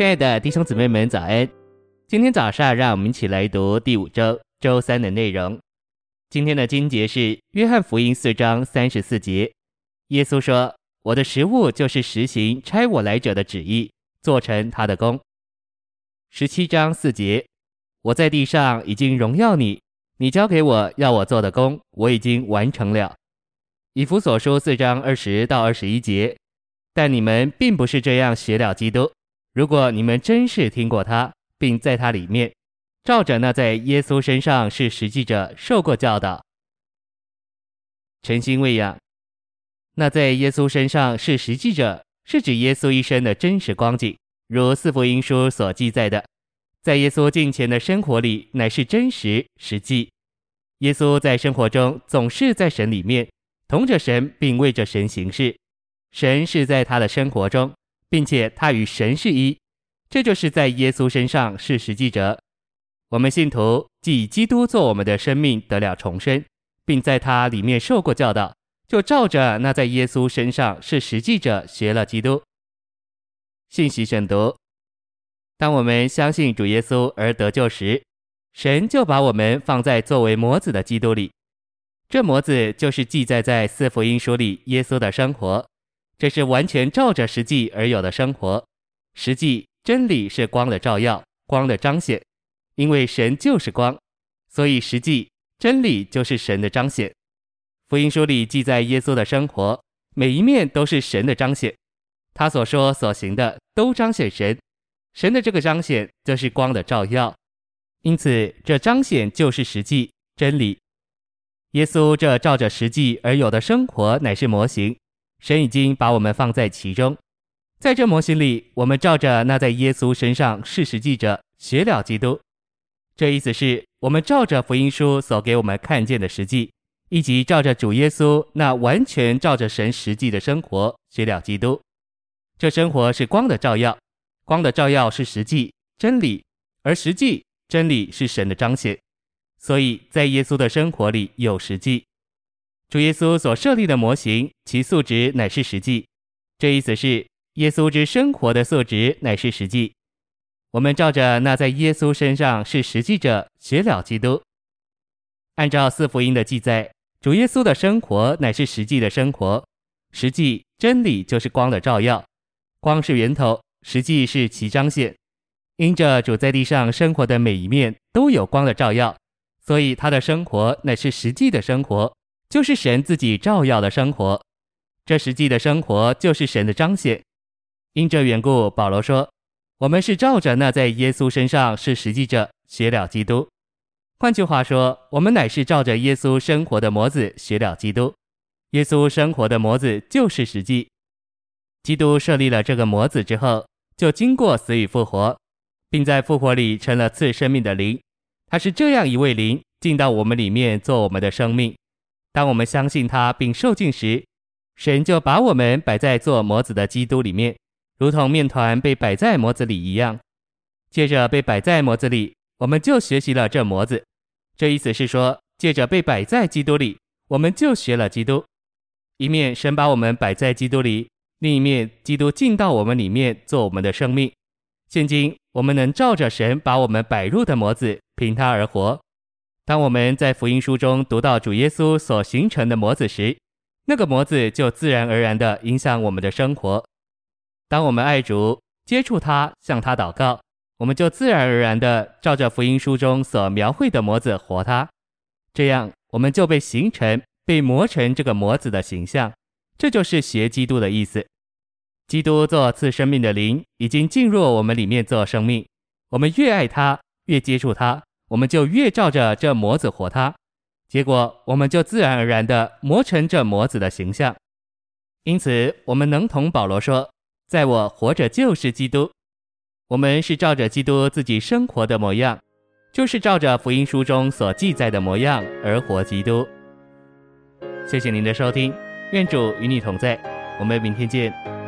亲爱的弟兄姊妹们，早安！今天早上，让我们一起来读第五周周三的内容。今天的经节是《约翰福音》四章三十四节。耶稣说：“我的食物就是实行差我来者的旨意，做成他的工。”十七章四节：“我在地上已经荣耀你，你交给我要我做的工，我已经完成了。”以弗所书四章二十到二十一节。但你们并不是这样学了基督。如果你们真是听过他，并在他里面，照着那在耶稣身上是实际者受过教导，诚心喂养。那在耶稣身上是实际者，是指耶稣一生的真实光景，如四福音书所记载的，在耶稣近前的生活里乃是真实实际。耶稣在生活中总是在神里面，同着神，并为着神行事。神是在他的生活中，并且他与神是一，这就是在耶稣身上是实际者。我们信徒既以基督做我们的生命得了重生，并在他里面受过教导，就照着那在耶稣身上是实际者学了基督。信息选读：当我们相信主耶稣而得救时，神就把我们放在作为模子的基督里。这模子就是记载在四福音书里耶稣的生活。这是完全照着实际而有的生活，实际真理是光的照耀，光的彰显。因为神就是光，所以实际真理就是神的彰显。福音书里记载耶稣的生活，每一面都是神的彰显，他所说所行的都彰显神。神的这个彰显就是光的照耀，因此这彰显就是实际真理。耶稣这照着实际而有的生活乃是模型。神已经把我们放在其中，在这模型里，我们照着那在耶稣身上是实际者学了基督。这意思是我们照着福音书所给我们看见的实际，以及照着主耶稣那完全照着神实际的生活学了基督。这生活是光的照耀，光的照耀是实际真理，而实际真理是神的彰显。所以在耶稣的生活里有实际。主耶稣所设立的模型，其素质乃是实际。这意思是，耶稣之生活的素质乃是实际。我们照着那在耶稣身上是实际者学了基督。按照四福音的记载，主耶稣的生活乃是实际的生活。实际真理就是光的照耀，光是源头，实际是其彰显。因着主在地上生活的每一面都有光的照耀，所以他的生活乃是实际的生活。就是神自己照耀的生活，这实际的生活就是神的彰显。因这缘故，保罗说：“我们是照着那在耶稣身上是实际者学了基督。”换句话说，我们乃是照着耶稣生活的模子学了基督。耶稣生活的模子就是实际。基督设立了这个模子之后，就经过死与复活，并在复活里成了赐生命的灵。他是这样一位灵进到我们里面做我们的生命。当我们相信他并受尽时，神就把我们摆在做模子的基督里面，如同面团被摆在模子里一样。借着被摆在模子里，我们就学习了这模子。这意思是说，借着被摆在基督里，我们就学了基督。一面神把我们摆在基督里，另一面基督进到我们里面做我们的生命。现今我们能照着神把我们摆入的模子，凭他而活。当我们在福音书中读到主耶稣所形成的模子时，那个模子就自然而然地影响我们的生活。当我们爱主、接触他、向他祷告，我们就自然而然地照着福音书中所描绘的模子活他。这样，我们就被形成、被磨成这个模子的形象。这就是学基督的意思。基督做赐生命的灵已经进入我们里面做生命。我们越爱他，越接触他。我们就越照着这模子活他，结果我们就自然而然地磨成这模子的形象。因此，我们能同保罗说：“在我活着就是基督。”我们是照着基督自己生活的模样，就是照着福音书中所记载的模样而活基督。谢谢您的收听，愿主与你同在，我们明天见。